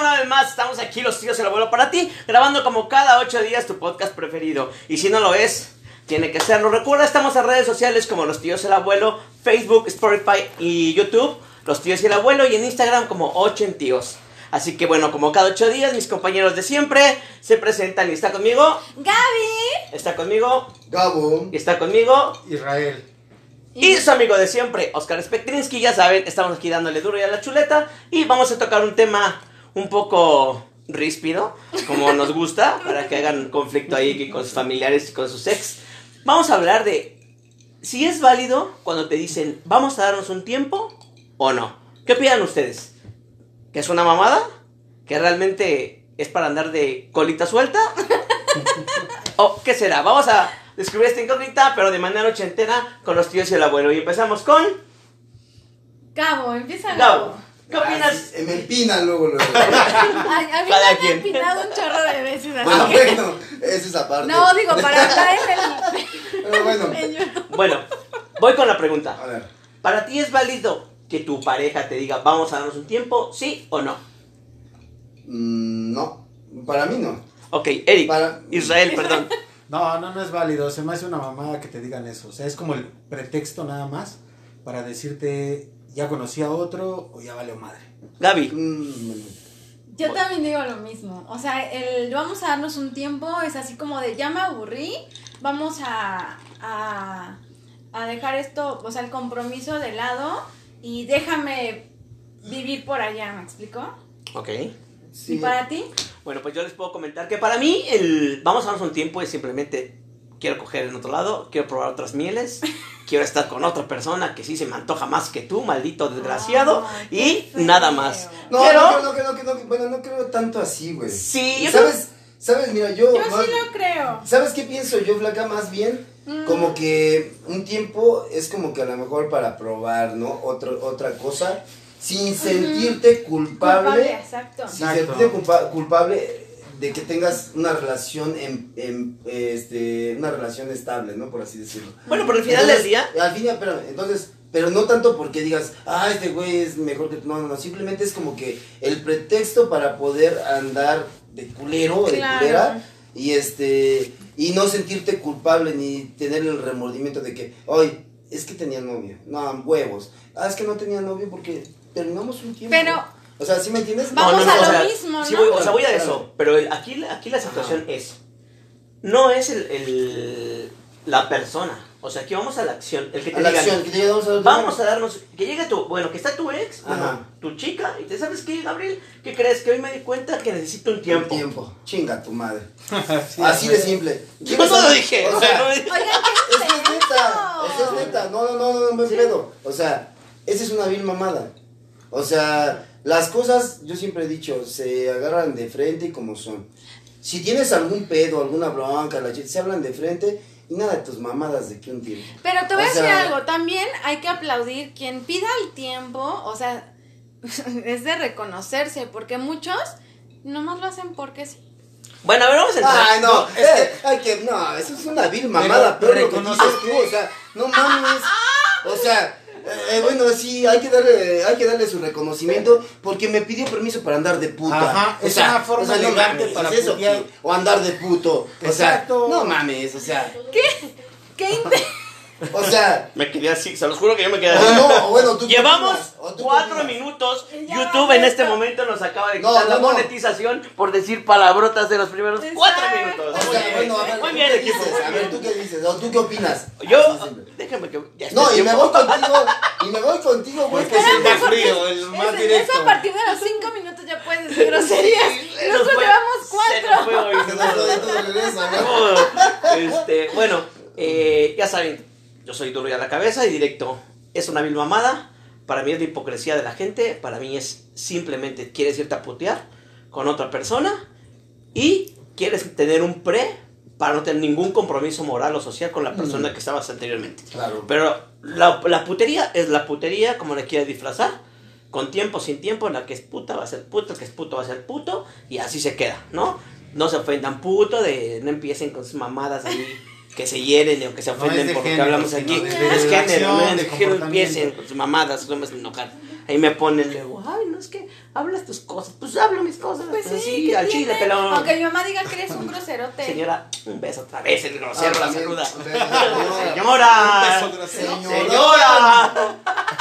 Una vez más, estamos aquí los tíos y el abuelo para ti, grabando como cada ocho días tu podcast preferido. Y si no lo es, tiene que serlo. Recuerda, estamos en redes sociales como los tíos y el abuelo, Facebook, Spotify y YouTube, los tíos y el abuelo, y en Instagram como ocho tíos. Así que bueno, como cada ocho días, mis compañeros de siempre se presentan y está conmigo, Gaby. está conmigo Gabo. y está conmigo Israel. Y su amigo de siempre, Oscar Spectrinsky, ya saben, estamos aquí dándole duro y a la chuleta y vamos a tocar un tema un poco ríspido, como nos gusta, para que hagan conflicto ahí con sus familiares y con sus ex. Vamos a hablar de si es válido cuando te dicen, vamos a darnos un tiempo o no. ¿Qué opinan ustedes? ¿Que es una mamada? ¿Que realmente es para andar de colita suelta? ¿O qué será? Vamos a descubrir esta incógnita, pero de manera ochentera con los tíos y el abuelo. Y empezamos con Gabo, empieza Gabo. Gabo. ¿Qué opinas? Ah, me empina luego, luego. Ay, a mí Cada me han quien. empinado un chorro de veces así. bueno, que- bueno, es esa parte. No, digo, para Pero bueno, el... en YouTube. Bueno, voy con la pregunta. a ver. ¿Para ti es válido que tu pareja te diga, vamos a darnos un tiempo, sí o no? Mm, no, para mí no. Ok, Eric, Para- Israel, perdón. No, no, no es válido. Se me hace una mamada que te digan eso. O sea, es como el pretexto nada más para decirte, ya conocí a otro o ya valió madre. Gaby, Mm, Yo también digo lo mismo. O sea, el vamos a darnos un tiempo es así como de ya me aburrí, vamos a, a, a dejar esto, o sea, el compromiso de lado y déjame vivir por allá, ¿me explico? ok. sí. ¿Y para ti? Bueno, pues yo les puedo comentar que para mí el vamos a darnos un tiempo es simplemente quiero coger en otro lado, quiero probar otras mieles, quiero estar con otra persona que sí se me antoja más que tú, maldito desgraciado, Ay, y nada más. No, Pero- no, creo, no, creo, no, creo, no, bueno, no creo tanto así, güey. Sí, yo ¿Sabes? ¿Sabes? Mira, yo... Yo más- sí lo creo. ¿Sabes qué pienso yo, Flaca? Más bien, Mm. como que un tiempo es como que a lo mejor para probar, ¿no? Otro, otra cosa, sin sentirte culpable, Culpable, exacto. sin Exacto. sentirte culpa- culpable de que tengas una relación en, en, este, una relación estable, ¿no? Por así decirlo. Bueno, pero al final del Entonces, día, Al final, pero, entonces, pero no tanto porque digas, ah, este güey es mejor que tú. No, no, no. Simplemente es como que el pretexto para poder andar de culero, de Claro. culera. Y este, y no sentirte culpable ni tener el remordimiento de que, ay, es que tenía novio. No, huevos. Ah, es que no tenía novio porque terminamos un tiempo. Pero- O sea, ¿sí me entiendes? Vamos a lo sea, mismo, sí ¿no? voy- o sea, voy a eso, pero el- aquí, aquí la situación es, no es el, el- la persona, o sea, aquí vamos a la acción, el que te A la digan, acción, que te a vamos a darnos, que llegue tu, bueno, que está tu ex, bueno, Ajá. tu chica, y te sabes qué, Gabriel, ¿qué crees? Que hoy me di cuenta que necesito un tiempo. tiempo. Chinga tu madre. Sí, Así de simple. Yo no lo dije, O sea, no- Oigan, ¿qué Es que es neta, o sea, es neta, no, no, no, no, no me pedo. O sea, esa es una vil mamada. O sea, las cosas, yo siempre he dicho, se agarran de frente y como son. Si tienes algún pedo, alguna bronca, la se hablan de frente y nada de tus mamadas de que un tiempo. Pero te voy a decir algo, también hay que aplaudir quien pida el tiempo, o sea, es de reconocerse, porque muchos nomás lo hacen porque sí. Bueno, a ver, vamos a entrar. Ay, no, No, es eh, hay que, no, eso es una vil mamada, Pero pero lo que reconoces dices tú, o sea, no mames, o sea, eh, bueno, sí, hay que darle, hay que darle su reconocimiento, porque me pidió permiso para andar de puta. Ajá, es una forma no elegante mames, para ¿es eso putear. qué? o andar de puto, o Exacto. sea, no mames, o sea, ¿Qué inte- o sea, Me quedé así, se los juro que yo me quedé así. no, bueno, tú Llevamos cuatro minutos. Ya YouTube en este momento nos acaba de quitar no, la no. monetización por decir palabrotas de los primeros cuatro minutos. O Muy sea, bien, bueno, a ver, muy ¿tú bien, qué equipo. dices? A ver. ¿tú qué dices? ¿O tú qué opinas? Yo, déjame que. Ya No, y me voy contigo, y me voy contigo, güey, Porque que se se da frío, el más Es- directo. Eso a partir de los cinco minutos ya puedes decir groserías. Se nos Nosotros fue- llevamos se nos fue cuatro. hoy, se nos fue todo. Este, bueno, eh, ya saben, yo soy duro y a la cabeza y directo. Es una vil mamada. Para mí es la hipocresía de la gente. Para mí es simplemente quieres irte a putear con otra persona y quieres tener un pre para no tener ningún compromiso moral o social con la persona que estabas anteriormente. Claro. Pero la, la putería es la putería como le quieras disfrazar. Con tiempo, sin tiempo, la que es puta va a ser puta, el que es puto va a ser puto, y así se queda, ¿no? No se ofendan puto, de no empiecen con sus mamadas ahí que se hieren o que se No ofenden de por lo que género, hablamos aquí. de- es de género, no de es género, comportamiento. empiecen con sus mamadas, no me hacen enojar. Ahí me ponen luego, ay, no es que hablas tus cosas. Pues hablo mis cosas. Pues Pues sí, sí, ¿qué al chile, pelón. Aunque mi mamá diga que eres un groserote. Señora, un beso otra vez, el grosero Ah, la saluda. Señora. Señora. Un beso grosero. Señora.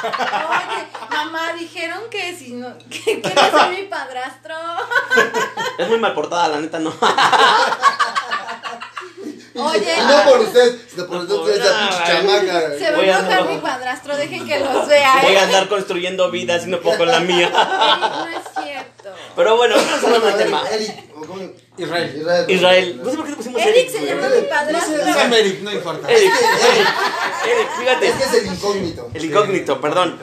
Oye, mamá, dijeron que si no, que quieres ser mi padrastro. Es muy mal portada, la neta, no. Oye, no por usted, sino por No por usted, esa nada, pinche güey. chamaca. se va Voy a a enojar andar- mi padrastro, dejen que los vea, Voy a ¿eh? andar construyendo vidas y no poco la mía. No es cierto. Pero bueno, vamos a hablar del tema. Israel. Israel. Israel. No sé por qué te pusimos Eric se llama mi No padrastro. es Eric, no importa. Eric, Eric, Eric, fíjate. Es que es el incógnito. El incógnito, perdón.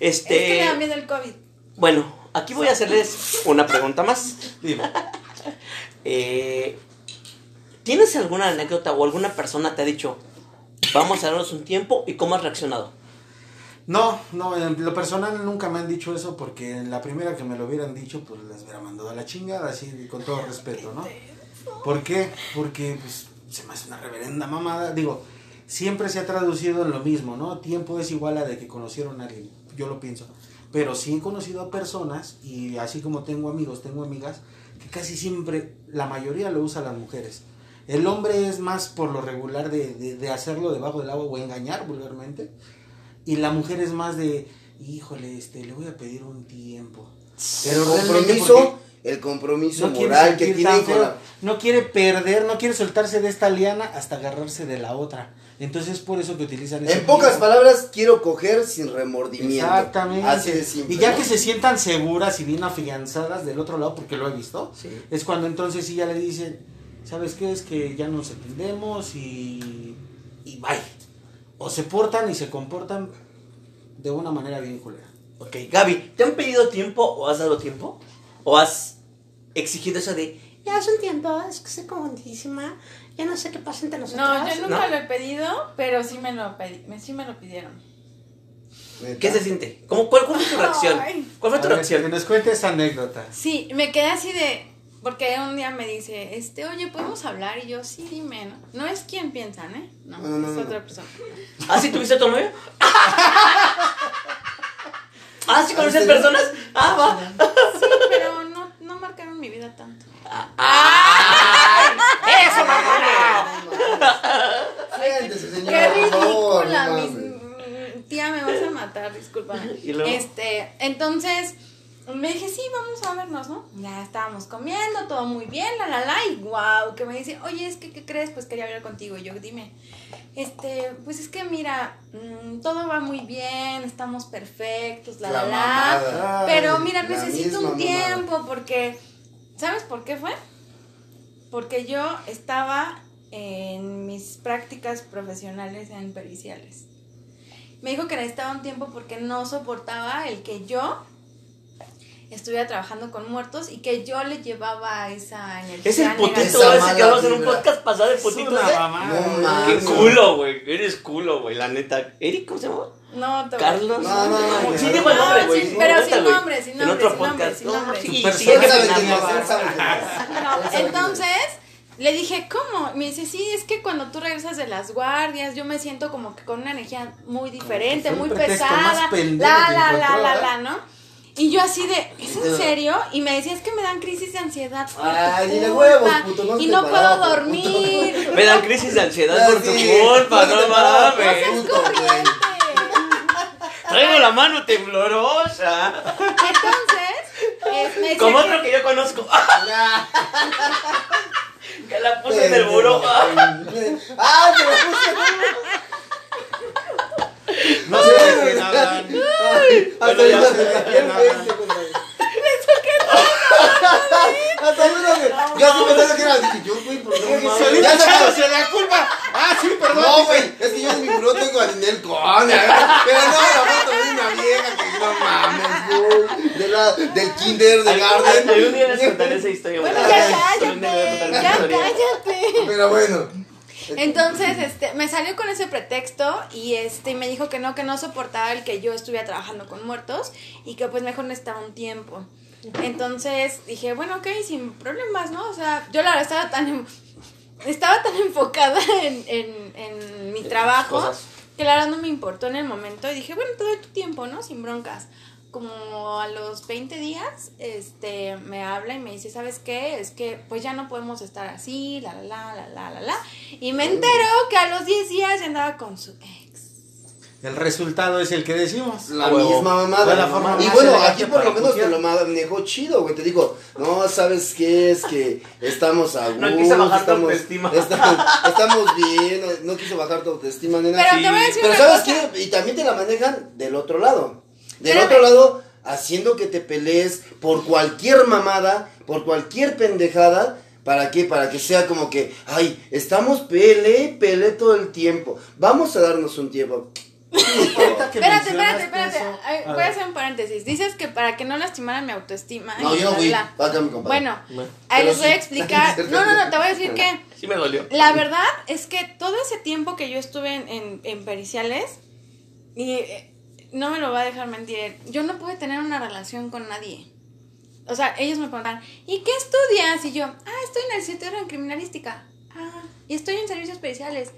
Es que me da Este. miedo el COVID. Bueno, aquí voy a hacerles una pregunta más. Dime. Eh, ¿Tienes alguna anécdota o alguna persona te ha dicho, vamos a darnos un tiempo y cómo has reaccionado? No, no, en lo personal nunca me han dicho eso porque en la primera que me lo hubieran dicho, pues les hubiera mandado a la chingada, así con todo respeto, ¿no? ¿Por qué? Porque pues, se me hace una reverenda mamada. Digo, siempre se ha traducido en lo mismo, ¿no? Tiempo es igual a de que conocieron a alguien, yo lo pienso. Pero sí he conocido a personas y así como tengo amigos, tengo amigas, que casi siempre, la mayoría lo usan las mujeres. El hombre es más por lo regular de, de, de hacerlo debajo del agua o engañar vulgarmente. Y la mujer es más de, híjole, este, le voy a pedir un tiempo. El compromiso, el compromiso no moral que tan con la... no quiere perder, no quiere soltarse de esta liana hasta agarrarse de la otra. Entonces es por eso que utilizan En pocas palabras, quiero coger sin remordimiento. Exactamente. Así de simple. y ya ¿no? que se sientan seguras y bien afianzadas del otro lado, porque lo he visto, Sí. es cuando entonces sí ya le dicen, ¿sabes qué? Es que ya nos entendemos y, y bye. O se portan y se comportan de una manera bien culera. Ok, Gaby, ¿te han pedido tiempo o has dado tiempo? ¿O has exigido eso de, ya hace un tiempo, es que estoy confundidísima, ya no sé qué pasa entre nosotros? No, yo nunca ¿No? lo he pedido, pero sí me lo pedí, me, sí me lo pidieron. ¿Qué se siente? ¿Cómo, cuál, cuál fue tu reacción? ¿Cuál fue tu ver, que reacción? nos cuente esa anécdota. Sí, me quedé así de. Porque un día me dice, este, oye, ¿podemos hablar? Y yo, sí, dime, ¿no? No es quien piensan, ¿eh? No, No, no, es no, otra no. persona. ¿Ah, sí tuviste a tu novio? ¿Ah, sí conoces personas? Ah, va. Sí, pero no, no marcaron mi vida tanto. ¡Eso, mamá! Siéntese, señora, ¡Qué ridícula! tía, me vas a matar, discúlpame. ¿Y luego? Este, entonces, me dije, sí, vamos a vernos, ¿no? Ya estábamos comiendo, todo muy bien, la, la, la, y wow, que me dice, oye, es que, ¿qué crees? Pues quería hablar contigo. Y yo, dime, este, pues es que mira, mm, todo va muy bien, estamos perfectos, la, la, la. mamada. Pero mira, la necesito un tiempo porque, ¿sabes por qué fue? Porque yo estaba en mis prácticas profesionales en periciales. Me dijo que necesitaba un tiempo porque no soportaba el que yo estuviera trabajando con muertos y que yo le llevaba esa energía. Es el putito ese que hablamos en un podcast pasado, el Es putito una ese. No Qué culo, güey. Eres culo, güey, la neta. ¿Eric cómo se llama? No, te voy- ¿Carlos? No, no, no, Sí, no. digo el nombre, güey. Pero sin nombre, sin En nombre, otro sin nombre, podcast. sin No, nombre. sí, entonces le dije, ¿cómo? Me dice, sí, es que cuando tú regresas de las guardias, yo me siento como que con una energía muy diferente, muy pesada. La, la, la, la, la, ¿no? Y yo así de, ¿es en serio? Y me decía, es que me dan crisis de ansiedad. por tu Ay, ni de huevos, puto, no Y no puedo puto. dormir. Me dan crisis de ansiedad Ah, por tu culpa, No no mames. corriente. Traigo la mano temblorosa. Entonces, eh, me decía Como otro que yo conozco. Que la puse en el buró. Ah, te lo puse. No sé de hablan. Hasta Bueno, ya ahorita sé me de cayó quién el hablan. 20, compadre. Hasta ahorita me- Yo así pensaba que era así. Yo, güey, ¿por? No, Ya se la culpa. Ah, sí, perdón. No, güey, es que yo en mi buró tengo a Ninel Conde. Pero no, la foto de una vieja que no mames, güey. De la, del kinder, de Garden. Algún día les contaré esa historia. Bueno, güey. ya cállate, ya cállate. Pero bueno. Entonces, este, me salió con ese pretexto y este me dijo que no, que no soportaba el que yo estuviera trabajando con muertos y que pues mejor necesitaba un tiempo. Entonces dije, bueno, ok, sin problemas, ¿no? O sea, yo la verdad estaba tan, estaba tan enfocada en, en, en mi trabajo que la verdad no me importó en el momento y dije, bueno, te doy tu tiempo, ¿no? Sin broncas. Como a los 20 días, este, me habla y me dice, ¿sabes qué? Es que pues ya no podemos estar así, la, la, la, la, la, la, la. Y me entero que a los 10 días ya andaba con su ex. El resultado es el que decimos. La Huevo. misma mamada. La forma y bueno, aquí por lo menos te lo manejó chido, güey. Te digo, no, ¿sabes qué? Es que estamos a gusto. No quise bajar tu estamos, autoestima. Estamos, estamos bien, no, no quiso bajar tu autoestima, nena. Pero sí. te voy a decir Pero una ¿sabes cosa. qué? Y también te la manejan del otro lado. Del Espérame. otro lado, haciendo que te pelees por cualquier mamada, por cualquier pendejada. ¿Para qué? Para que sea como que, ay, estamos pele, pele todo el tiempo. Vamos a darnos un tiempo. Espérate, espérate, espérate. eso- Ay, a voy a hacer un paréntesis. Dices que para que no lastimaran mi autoestima. No, yo no fui. compadre. Bueno, Bueno. ahí les voy a explicar. No, no, no, te voy a decir que Sí me dolió. la verdad es que todo ese tiempo que yo estuve en, en, en periciales, y eh, no me lo va a dejar mentir, yo no pude tener una relación con nadie. O sea, ellos me preguntan, ¿y qué estudias? Y yo, ah, estoy en el centro en criminalística. Ah, y estoy en servicios especiales.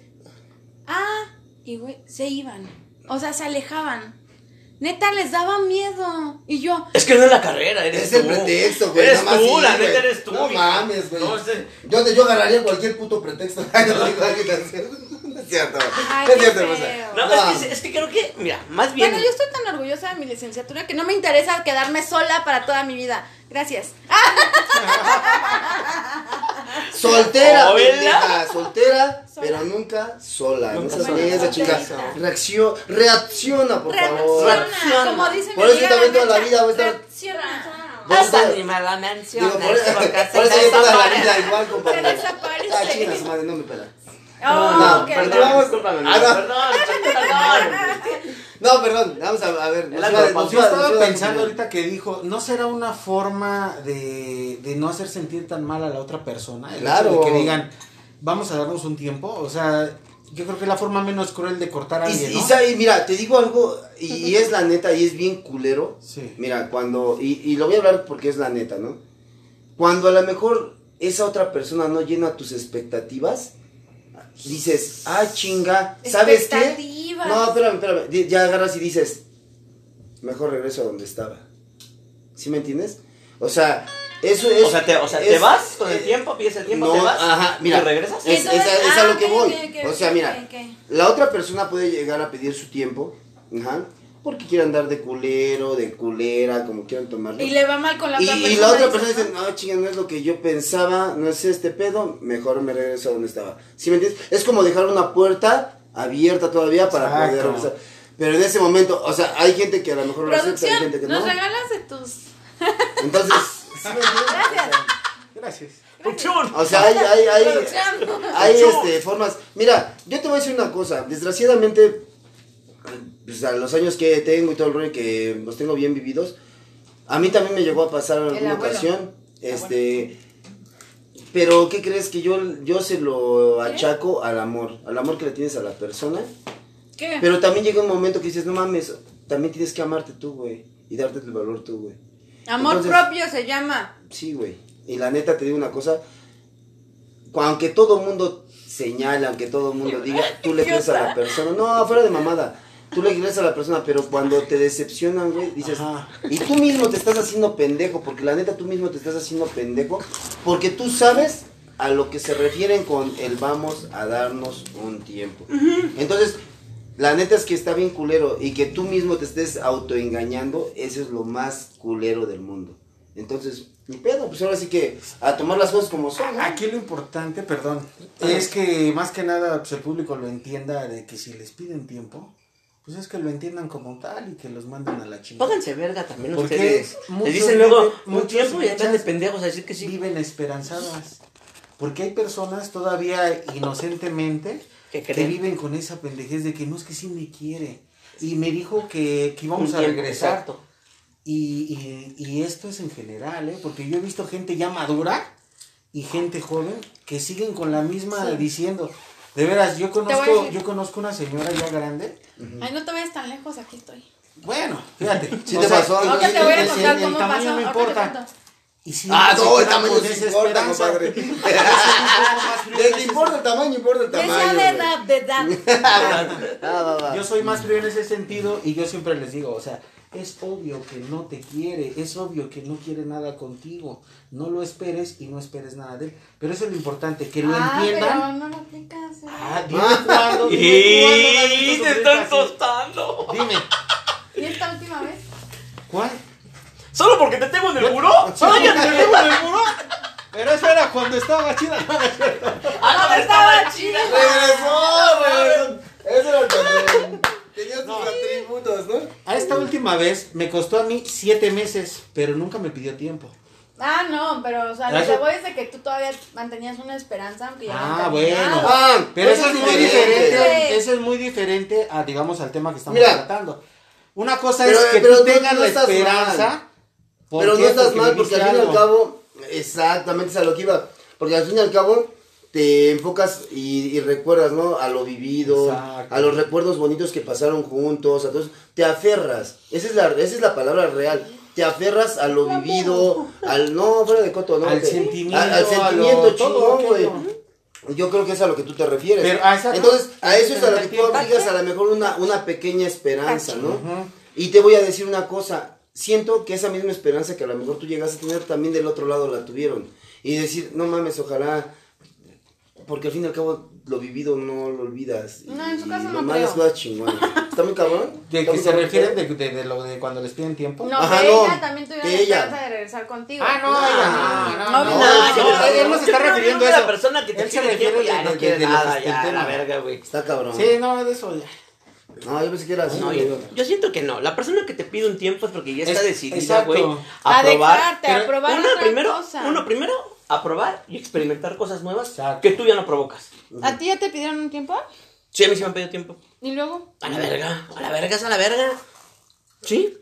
Ah, y güey, se iban. O sea, se alejaban. Neta, les daba miedo. Y yo, Es que no es la carrera, eres Es tú. el pretexto, güey. Eres tú, sí, la neta eres tú. No mames, güey. No sé. Yo, te, yo agarraría cualquier puto pretexto. Cierto. Ay, es cierto, hermosa. No, No. Es, que, es que creo que, mira, más bien. bueno, yo estoy tan orgullosa de mi licenciatura que no me interesa quedarme sola para toda mi vida. Gracias. Soltera, pendeja, soltera, Sola. pero nunca sola. Nunca no seas sola. esa chica. Reacciona, por favor. Reacciona, como dice Por mi eso también toda la vida voy a estar- Reacciona. Voy a estar- ni me la menciones, por, porque por eso yo toda la vida igual, compadre. Ah, chinga su madre, no me pela. Oh, No, qué perdón. discúlpame, Ah, no. perdón, perdón. No, perdón, vamos a, a ver. nos de nos Yo estaba nos pensando ahorita que dijo, ¿no será una forma de, de no hacer sentir tan mal a la otra persona? El hecho Claro. de que digan, vamos a darnos un tiempo. O sea, yo creo que es la forma menos cruel de cortar a Y, alguien, y ¿no? sabe, mira, te digo algo, y, y es la neta, y es bien culero. Sí. Mira, cuando, y, y lo voy a hablar porque es la neta, ¿no? Cuando a lo mejor esa otra persona no llena tus expectativas, dices, ah, chinga, ¿sabes qué? No, espérame, espérame, ya agarras y dices, mejor regreso a donde estaba. ¿Sí me entiendes? O sea, eso es... O sea, te, o sea, es- ¿te vas con el eh, tiempo? ¿Pides el tiempo? no, ¿Te vas? ajá, mira. ¿Y regresas? Es, a- es a ah, lo que voy. o sea, mira, la otra persona puede llegar a pedir su tiempo, ajá, porque quiere andar de culero, de culera, como quieran tomarlo. Y le va mal con la Y, otra y persona. la otra persona dice, no, chinga, no es lo que yo pensaba, no es este pedo, mejor me regreso a donde estaba. ¿Sí me entiendes? Es como dejar una puerta abierta todavía para Exacto. poder regresar. Pero en ese momento, o sea, hay gente que a lo mejor lo acepta, hay gente que nos no. regalas de tus... Entonces, ¿sí me entiendes? Gracias. Gracias. O sea, hay, hay, hay, hay este, formas. Mira, yo te voy a decir una cosa. Desgraciadamente, pues, los años que tengo y todo el rollo que los tengo bien vividos, a mí también me llegó a pasar en alguna ocasión. Este. Pero, ¿qué crees? Que yo, yo se lo achaco al amor. Al amor que le tienes a la persona. ¿Qué? Pero también llega un momento que dices, no mames, también tienes que amarte tú, güey. Y darte el valor tú, güey. Amor Entonces- propio se llama. Sí, güey. Y la neta te digo una cosa. Aunque todo mundo señala, aunque todo mundo diga, tú le crees a la persona. No, fuera de mamada. Tú le crees a la persona, pero cuando te decepcionan, güey, dices. Ajá. Y tú mismo te estás haciendo pendejo, porque la neta tú mismo te estás haciendo pendejo, porque tú sabes a lo que se refieren con el vamos a darnos un tiempo. Entonces, la neta es que está bien culero y que tú mismo te estés autoengañando, eso es lo más culero del mundo. Entonces, ni pedo, pues ahora sí que a tomar las cosas como son. ¿no? Aquí lo importante, perdón, Ajá. es que más que nada pues, el público lo entienda de que si les piden tiempo, pues es que lo entiendan como tal y que los manden a la chingada. Pónganse verga también Porque ustedes. muchos Les dicen luego un tiempo y andan de pendejos a decir que sí. Viven esperanzadas. Porque hay personas todavía inocentemente Que que viven con esa pendejez de que no es que sí me quiere. Y me dijo que, que íbamos Un a tiempo, regresar. exacto. Y, y, y esto es en general, ¿eh? Porque yo he visto gente ya madura y gente joven que siguen con la misma Sí. diciendo. De veras, yo conozco, yo conozco una señora ya grande. Ay, no te vayas tan lejos, aquí estoy. Bueno, fíjate. Sí te pasó, el- te voy a contar el cómo tamaño pasó, no importa. Y si Ah, no, esa importa, esperanza, compadre. importa el tamaño, importa el tamaño. sea de güey. edad, de edad. Va, va. Yo soy más frío en ese sentido y yo siempre les digo, o sea, es obvio que no te quiere, es obvio que no quiere nada contigo. No lo esperes y no esperes nada de él. Pero eso es lo importante, que lo Ah, pero entiendan. no lo aplicas. ¿eh? Ah, dime cuándo, dime Y te están tostando. Dime, ¿Y esta última vez? ¿cuál? ¿Solo porque te tengo en el muro? ¿Solo porque te tengo en el muro? Pero eso era cuando estaba chida. No, no. ¡Ah, no, estaba chida! Regresó, regresó. Eso era cuando tenía sus atributos, ¿no? A esta última vez me costó a mí siete meses, pero nunca me pidió tiempo. Ah, no, pero, o sea, lo que voy es de que tú todavía mantenías una esperanza, aunque ya Ah, no bueno. Ah, Pero eso eso es muy diferente. diferente, eso es muy diferente a, digamos, al tema que estamos Mira. tratando. Una cosa Pero- es que pero tú no- tengas no la esperanza. ¿Por Pero qué? no estás mal porque al fin y al algo. cabo, exactamente es a lo que iba. Porque al fin y al cabo te enfocas y, y recuerdas, ¿no? A lo vivido, Exacto. a los recuerdos bonitos que pasaron juntos, a todo eso. Te aferras. Esa es la, esa es la palabra real. Te aferras a lo vivido, al no, fuera de coto, ¿no? Al Te- sentimiento, al, a sentimiento todo chingón, güey. Yo creo que es a lo que tú te refieres. Pero, ah, exacto. Entonces, a eso es a lo que tú aplicas a lo mejor una, una pequeña esperanza, ¿no? Y te voy a decir una cosa, siento que esa misma esperanza que a lo mejor tú llegaste a tener también del otro lado la tuvieron. Y decir, no mames, ojalá, porque al fin y al cabo lo vivido no lo olvidas. No, en su caso no creo. las cosas chingonas. ¿Está muy cabrón? ¿De ¿Está que se refieren de, de, de lo de cuando les piden tiempo? No, Ajá, que no, ella también tuviera la esperanza de regresar contigo. Ah, no, No, ella no, no, no, no, no, yo- no, él no se está refiriendo a la eso. persona que te pide tiempo ya no quiere nada, ya, la verga, güey. Está cabrón. Sí, no, de eso ya. No, yo pensé que era así. No, güey. yo, yo siento que no. La persona que te pide un tiempo es porque ya está Es- decidida, güey, A a probar. dejarte, a probar Una, otra primero, cosa. uno primero, a probar y experimentar cosas nuevas Exacto. que tú ya no provocas. ¿A ti ya te pidieron un tiempo? Sí, a mí sí me han pedido tiempo. ¿Y luego? A la verga, a la verga, es a la verga. ¿Sí?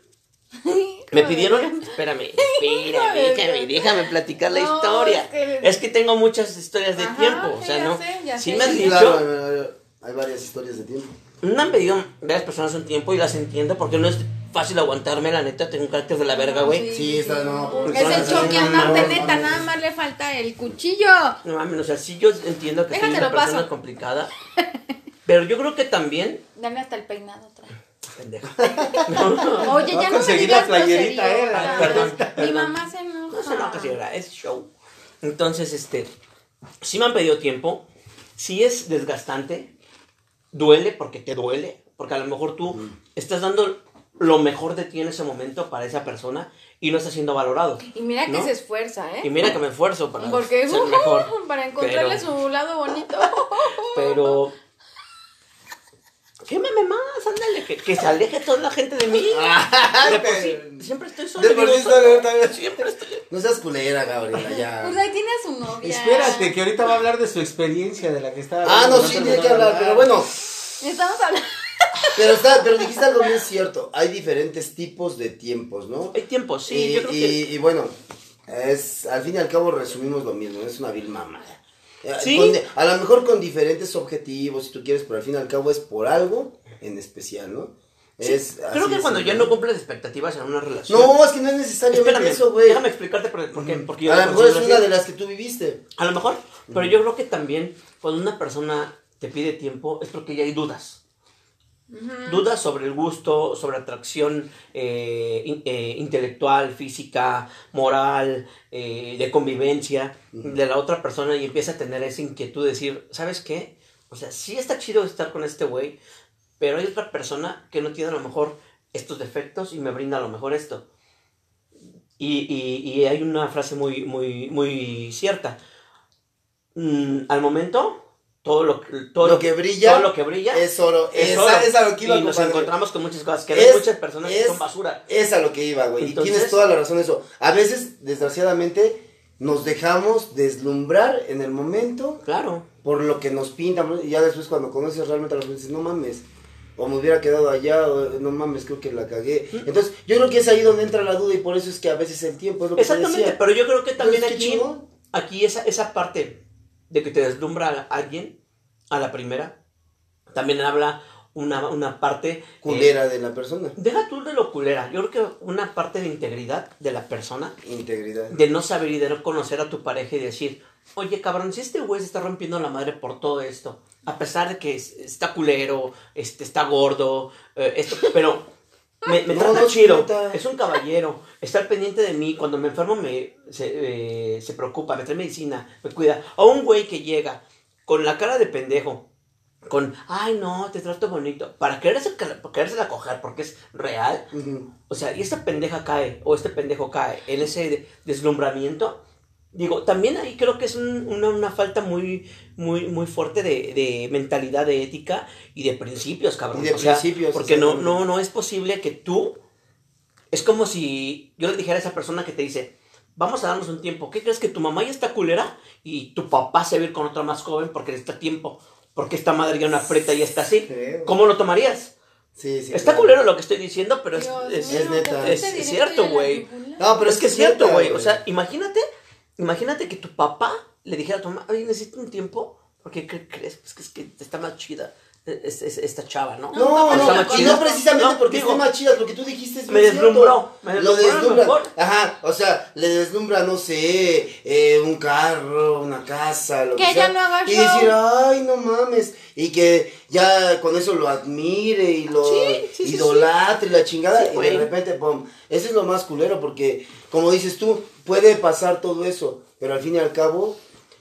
Me pidieron, espérame, espérame, déjame, déjame platicar la No, historia. es que- Es que tengo muchas historias de Ajá, tiempo, o sí, sea, ya ¿no? sé, ya sí sé. me han Sí, dicho, claro, hay varias historias de tiempo. Me han pedido varias personas un tiempo y las entiendo porque no es fácil aguantarme, la neta, tengo un carácter de la verga, güey. Sí, está, no, por Es el choque no, andante, no, neta, no. nada más le falta el cuchillo. No mames, o sea, sí yo entiendo que soy Déjate una lo persona paso. complicada, pero yo creo que también, Dale hasta el peinado otra. pendeja, Oye, Va a ya no me digas la playerita, eh, Perdón, Mi mamá se enoja. No se enoja, señora, es show. Entonces, este, si me han pedido tiempo, si es desgastante, duele porque te duele, porque a lo mejor tú estás dando lo mejor de ti en ese momento para esa persona y no está siendo valorado. Y mira que ¿No? se esfuerza, Y ¿eh? mira que me esfuerzo para Porque ser uh, mejor. para encontrarle pero- su lado bonito. Pero. Quémame más, ándale, que, que se aleje toda la gente de mí. De por sí, siempre estoy solo. De por sí solo, también. Siempre estoy. No seas culera, Gabriela, ya. Pues ahí tiene a su novia. Espérate, que ahorita va a hablar de su experiencia, de la que estaba Ah, no, sí, tiene que hablar, pero bueno. Estamos hablando. Pero, está, pero dijiste algo bien cierto. Hay diferentes tipos de tiempos, ¿no? Hay tiempo, sí, y, yo creo y- que. y bueno, es, al fin y al cabo resumimos lo mismo, es una vil mamada. Sí. con- a lo mejor con diferentes objetivos, si tú quieres, pero al fin y al cabo es por algo en especial, ¿no? Es, Creo así que cuando ¿no? ya no cumples expectativas en una relación. No, es que no es necesariamente Espérame, eso, güey. déjame explicarte por, por qué. Porque yo A lo mejor es una de las que tú viviste. A lo mejor, pero yo creo que también cuando una persona te pide tiempo es porque ya hay dudas. Dudas sobre el gusto, sobre atracción eh, in- eh, intelectual, física, moral, eh, de convivencia de la otra persona y empieza a tener esa inquietud de decir, ¿sabes qué? O sea, sí está chido estar con este güey, pero hay otra persona que no tiene a lo mejor estos defectos y me brinda a lo mejor esto. Y, y- y hay una frase muy, muy, muy cierta. Mm, al momento, todo lo, que- todo Lo que brilla todo lo que brilla Es oro. es Esa- oro. es a lo que iba, y nos compadre. encontramos con muchas cosas, que Es- hay muchas personas que es- son basura. Es a lo que iba, güey. Entonces- y tienes toda la razón eso. A veces, desgraciadamente, nos dejamos deslumbrar en el momento Claro. por lo que nos pintan. Y ya después cuando conoces realmente a los dices, no mames. O me hubiera quedado allá, o no mames, creo que la cagué. Entonces, yo creo que es ahí donde entra la duda y por eso es que a veces el tiempo es lo que te Exactamente, decía. pero yo creo que también Entonces, aquí, aquí esa, esa parte de que te deslumbra a alguien a la primera, también habla una, una parte... eh, Culera de la persona. deja tú de lo culera. Yo creo que una parte de integridad de la persona, Integridad. de no saber y de no conocer a tu pareja y decir, oye cabrón, si este güey se está rompiendo la madre por todo esto, a pesar de que es- está culero, este, está gordo, eh, esto, pero me, me No, trata no, chido, es un caballero, está al pendiente de mí, cuando me enfermo me, se, eh, se preocupa, me trae medicina, me cuida. O un güey que llega con la cara de pendejo, con, ay no, te trato bonito, para quererse, para coger porque es real, Ujú. o sea, y esta pendeja cae, o este pendejo cae en ese de- deslumbramiento. Digo, también ahí creo que es un- una, una falta muy, muy, muy fuerte de, de mentalidad, de ética y de principios, cabrón. Y de O sea, principios, Porque no, no, no es posible que tú. Es como si yo le dijera a esa persona que te dice, vamos a darnos un tiempo. ¿Qué crees que tu mamá ya está culera y tu papá se va a ir con otra más joven porque necesita tiempo? Porque esta madre ya no aprieta y está así. ¿Cómo lo tomarías? Sí, sí. Está claro. culero lo que estoy diciendo, pero es, Dios es- neta. Es- cierto, güey. No, pero es que es cierto, güey. O sea, imagínate, imagínate que tu papá le dijera a tu mamá, oye, necesito un tiempo, porque ¿qué crees? Pues que es que está más chida es- es- esta chava, ¿no? No, No, y no precisamente No, porque digo, esté más chida, lo que tú dijiste es me deslumbró, cierto. me Lo deslumbró lo deslumbra. mejor. Ajá, o sea, le deslumbra, no sé, eh, un carro, una casa, lo que, Que sea. ya no haga Y show. decir, ay, no mames. Y que ya con eso lo admire y lo Sí, sí, sí, idolatre y la chingada. Sí, y güey. de repente, pum. Eso es lo más culero porque, como dices tú, puede pasar todo eso, pero al fin y al cabo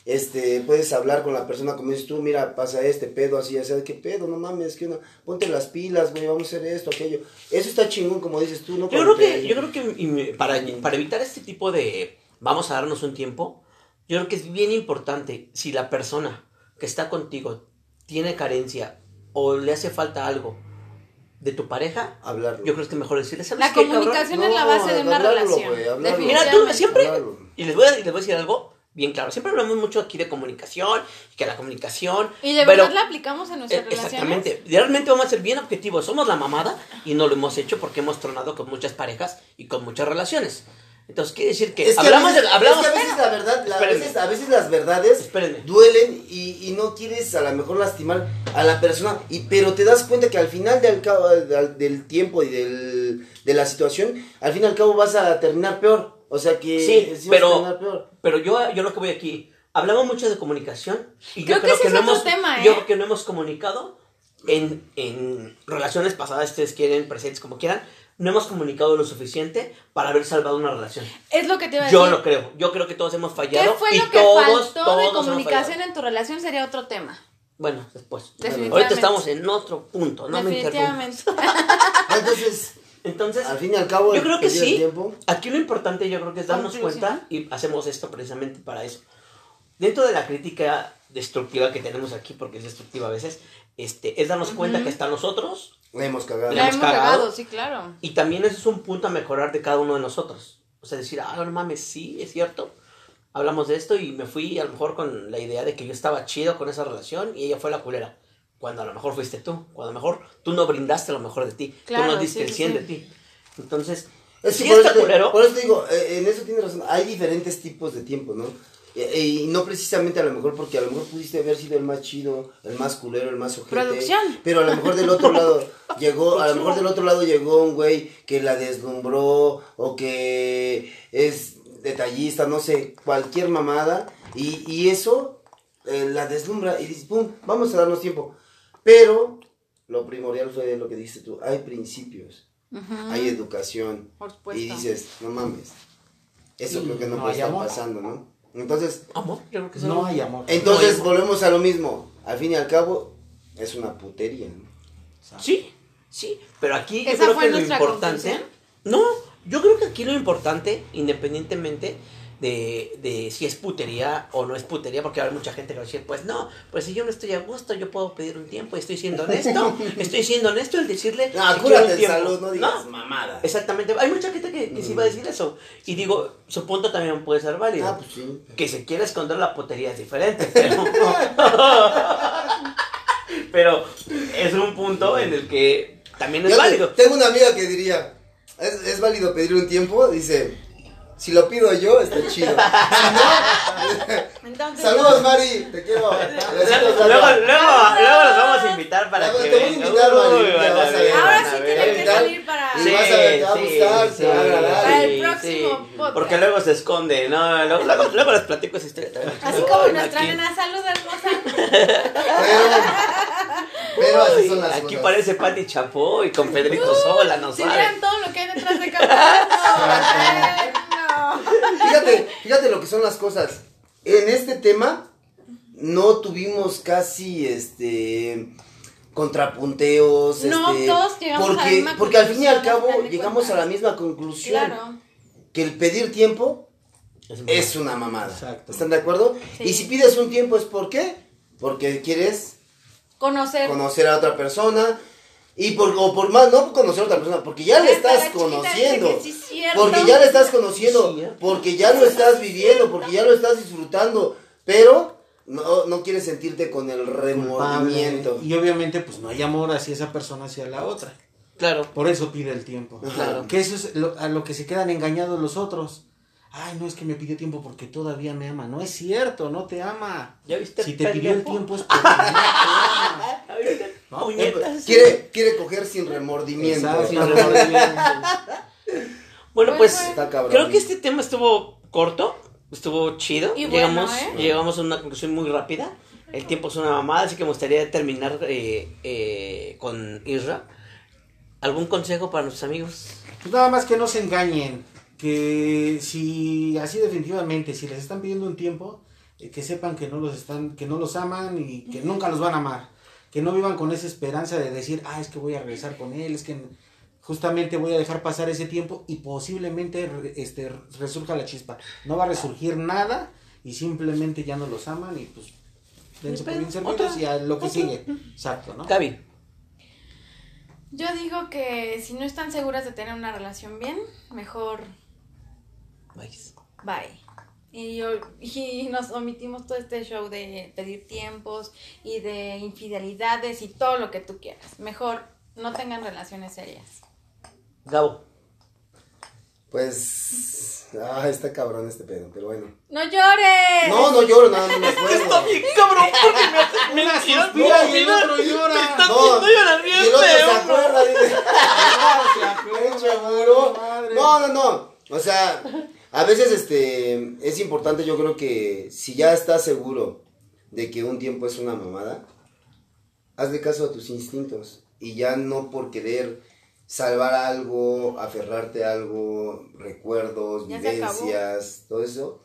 este, puedes hablar con la persona como dices tú, mira, pasa este pedo así, así, ¿qué pedo? No mames, que una, ponte las pilas, güey, vamos a hacer esto, aquello. Eso está chingón, como dices tú, ¿no? Yo creo que, yo creo que para, para evitar este tipo de vamos a darnos un tiempo, yo creo que es bien importante si la persona que está contigo tiene carencia o le hace falta algo de tu pareja, Hablarlo. yo creo que es mejor decirle, ¿sabes La qué, cabrón? comunicación es la base de una hablarlo, relación. Mira, tú siempre, Hablarlo. y les voy, a, y les voy a decir algo bien claro, siempre hablamos mucho aquí de comunicación, y que la comunicación... Y de pero- verdad la aplicamos en nuestras eh, relaciones. Exactamente. Realmente vamos a ser bien objetivos. Somos la mamada y no lo hemos hecho porque hemos tronado con muchas parejas y con muchas relaciones. Entonces quiere decir que Es que hablamos a veces, de hablamos es que a veces la verdad, la- a, Espérenme. veces, a veces las verdades Espérenme. duelen y, y no quieres a lo mejor lastimar a la persona, y, pero te das cuenta que al final del, cabo, del, del tiempo y del, de la situación, al fin y al cabo vas a terminar peor. O sea que Sí, a pero- peor. Pero yo, yo lo que voy aquí, hablamos mucho de comunicación y Creo yo que creo ese que, es no otro hemos, tema, ¿eh? yo creo que no hemos comunicado en, en relaciones pasadas, ustedes quieren, presentes, como quieran, no hemos comunicado lo suficiente para haber salvado una relación. Es lo que te iba a Yo decir. lo creo, yo creo que todos hemos ¿Qué fallado fue y lo que todos, faltó todos de comunicación en tu relación? Sería otro tema. Bueno, después. Definitivamente. Ahorita estamos en otro punto, no me. Definitivamente. Entonces, Entonces, al fin y al cabo, yo creo que sí. tiempo, Aquí lo importante yo creo que es darnos Conclusión. cuenta y hacemos esto precisamente para eso. Dentro de la crítica destructiva que tenemos aquí, porque es destructiva a veces, este, es darnos cuenta que hasta nosotros, le hemos cagado. Le La hemos hemos cagado. cagado, sí, claro. y también eso es un punto a mejorar de cada uno de nosotros. O sea, decir, ah, no mames, sí, es cierto. Hablamos de esto y me fui a lo mejor con la idea de que yo estaba chido con esa relación y ella fue la culera. Cuando a lo mejor fuiste tú, cuando a lo mejor tú no brindaste lo mejor de ti, tú Claro, no diste sí, el sí, 100 sí. de ti. Entonces, Es sí por, está eso te, culero. por eso te digo, eh, en eso tienes razón. Hay diferentes tipos de tiempo, ¿no? Eh, Y, no precisamente a lo mejor porque a lo mejor pudiste haber sido el más chido, el más culero, el más ojete. Producción. Pero a lo mejor del otro lado llegó, a lo mejor del otro lado llegó un güey que la deslumbró o que es detallista, no sé, cualquier mamada. Y, y eso eh, la deslumbra y dices, pum, vamos a darnos tiempo. Pero lo primordial fue lo que dijiste tú, hay principios hay educación. Por supuesto. Y dices, no mames. Eso Y creo que no, no puede estar amor. pasando, ¿no? Entonces, Amor, yo creo que No hay amor. entonces No, volvemos a lo mismo. Al fin y al cabo, es una putería. ¿no? Sí, sí, pero aquí yo ¿Esa creo fue que lo nuestra importante. No, yo creo que aquí lo importante, independientemente de, de si es putería o no es putería, porque hay mucha gente que va a decir, pues no, pues si yo no estoy a gusto, yo puedo pedir un tiempo y estoy siendo honesto, estoy siendo honesto el decirle. No, si cúrate tiempo. salud, no digas No, mamada. Exactamente, hay mucha gente que, que sí va a decir eso. Y digo, su punto también puede ser válido. Ah, pues sí. Que se quiera esconder la putería es diferente, pero. pero es un punto en el que también es Yo válido. Tengo una amiga que diría, ¿es, es válido pedir un tiempo? Dice, Si lo pido yo, está chido. Si no, Entonces, saludos Mari, te quiero. Luego, Besitos, luego, luego los vamos a invitar para que te voy a invitar, Mari, a a ahora a sí tiene que salir para... Y vas a ver, te va a gustar, te va a agradar. Para el próximo podcast. Porque luego se esconde, ¿no? Luego, luego, luego les platico esa historia también. Así como nuestra aquí- nena, salud hermosa. Pero, así son las Aquí cosas. parece Pati Chapoy con Pedrito Sola, no Si todo lo que hay detrás de bueno. Fíjate, fíjate lo que son las cosas. En este tema no tuvimos casi este contrapunteos, No, este, todos llegamos a la porque, misma porque al fin y al cabo llegamos a la misma conclusión Claro. que el pedir tiempo Es es una mamada. Exacto. ¿Están de acuerdo? Sí. Y si pides un tiempo es ¿por qué? Porque quieres Conocer. conocer a otra persona y por o por más no conocer a otra persona, porque ya le estás conociendo. sí es. Porque ya le estás conociendo, Sí, ¿eh? porque ya lo estás viviendo, porque ya lo estás disfrutando, pero no, no quieres sentirte con el remordimiento. Culpable. Y obviamente, pues no hay amor hacia esa persona, hacia la otra. Claro. Por eso pide el tiempo. Claro. Que eso es lo- a lo que se quedan engañados los otros. Ay, no es que me pidió tiempo porque todavía me ama. No es cierto, no te ama. ¿Ya viste Si te pidió el tiempo es porque no te ama. Puñetas. Quiere, quiere coger sin remordimiento. Exacto. Sin remordimiento. Bueno, pues Está cabrón. creo que este tema estuvo corto, estuvo chido. Y bueno, llegamos, ¿eh? llegamos a una conclusión muy rápida. El tiempo es una mamada, así que me gustaría terminar eh, eh, con Isra. ¿Algún consejo para nuestros amigos? Pues nada más que no se engañen. Que si así definitivamente, si les están pidiendo un tiempo, eh, que sepan que no los están, que no los aman y que nunca los van a amar. Que no vivan con esa esperanza de decir, ah, es que voy a regresar con él, es que justamente voy a dejar pasar ese tiempo y posiblemente este, resurja la chispa. No va a resurgir nada y simplemente ya no los aman y pues dense por bien servidos y a lo que otra. sigue. Exacto, ¿no? Gaby. Yo digo que si no están seguras de tener una relación bien, mejor Vais. bye. Y, yo- y nos omitimos todo este show de pedir tiempos y de infidelidades y todo lo que tú quieras. Mejor no tengan relaciones serias. Gabo. Pues. Ah, está cabrón este pedo, pero bueno. ¡No llores! No, no lloro, nada más me acuerdo. bien cabrón porque me hace Una mentiras, suspira no, y el mira, otro llora. te están No, viendo llorar bien y el otro se feo, ¿no? acuerda, dice. se acuerda, madre. No, no, no. O sea, a veces este es importante, yo creo que si ya estás seguro de que un tiempo es una mamada, hazle caso a tus instintos y ya no por querer salvar algo, aferrarte a algo, recuerdos, Ya vivencias, todo eso,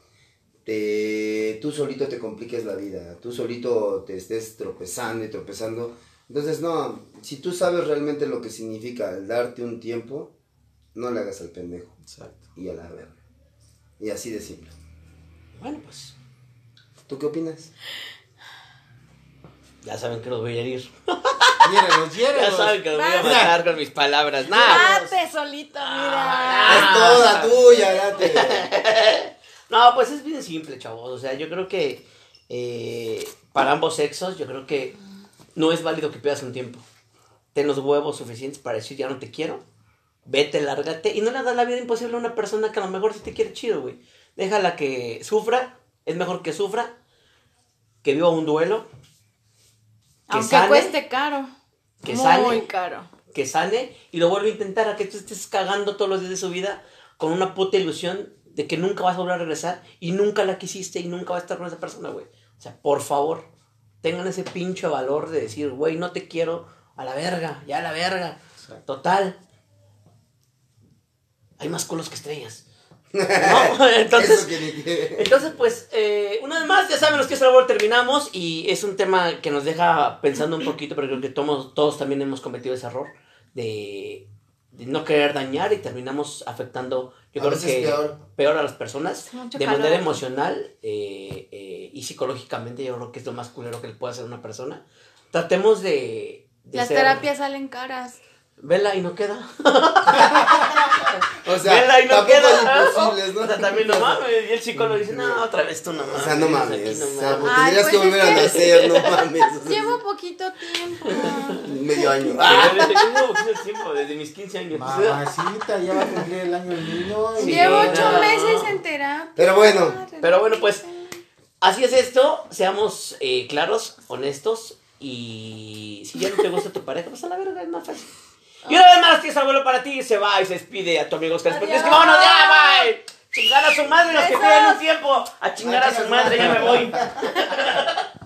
te, tú solito te compliques la vida, tú solito te estés tropezando y tropezando. Entonces, no, si tú sabes realmente lo que significa el darte un tiempo, no le hagas al pendejo Exacto. y a la verga. Y así de simple. Bueno, pues ¿Tú qué opinas? ya saben que los voy a herir. Ya saben que los voy a matar con mis palabras. Nada. Date solito, Ah. Es mira. toda tuya, date. No, pues es bien simple, chavos. O sea, yo creo que eh, para ambos sexos, yo creo que no es válido que pierdas un tiempo. Ten los huevos suficientes para decir ya no te quiero. Vete, lárgate. Y no le das la vida imposible a una persona que a lo mejor sí te quiere chido, güey. Déjala que sufra. Es mejor que sufra. Que viva un duelo. Que Aunque sane. cueste caro. Que Muy sane. caro. que sane y lo vuelve a intentar a que tú estés cagando todos los días de su vida con una puta ilusión de que nunca vas a volver a regresar y nunca la quisiste y nunca vas a estar con esa persona, güey. O sea, por favor, tengan ese pinche valor de decir, güey, no te quiero a la verga, ya a la verga. Total. Hay más culos que estrellas. ¿No? Entonces, entonces, pues, eh, una vez más, ya saben los que es favor terminamos y es un tema que nos deja pensando un poquito, pero creo que todos, todos también hemos cometido ese error de, de no querer dañar y terminamos afectando, yo A creo que peor. a las personas Mucho de calor. manera emocional eh, eh, y psicológicamente, yo creo que es lo más culero que le puede hacer a una persona. Tratemos de... de Las ser- terapias salen caras. Vela y no queda. O sea, Vela y no queda. imposibles, ¿no? O sea, también no mames. Y el psicólogo dice, no, otra vez tú no mames. O sea, no mames. no O sea, mames. Ay, tendrías que pues volver es a que- nacer, no mames. Llevo poquito tiempo. medio año. Ah, desde que llevo mucho tiempo, desde mis 15 años. Mamacita, ya va a cumplir el año el niño. y- Sí, Llevo no. ocho meses en terapia. Pero bueno. Pero bueno, pues, Así es esto, seamos eh, claros, honestos y si ya no te gusta tu pareja, pues a la verga es más fácil. Y una vez más, que es abuelo para ti, se va y se despide a tu amigo Oscar Espejo. Es que vámonos ya, bye. Chingar a su madre, los que tienen un tiempo. A chingar a su madre, ya me voy.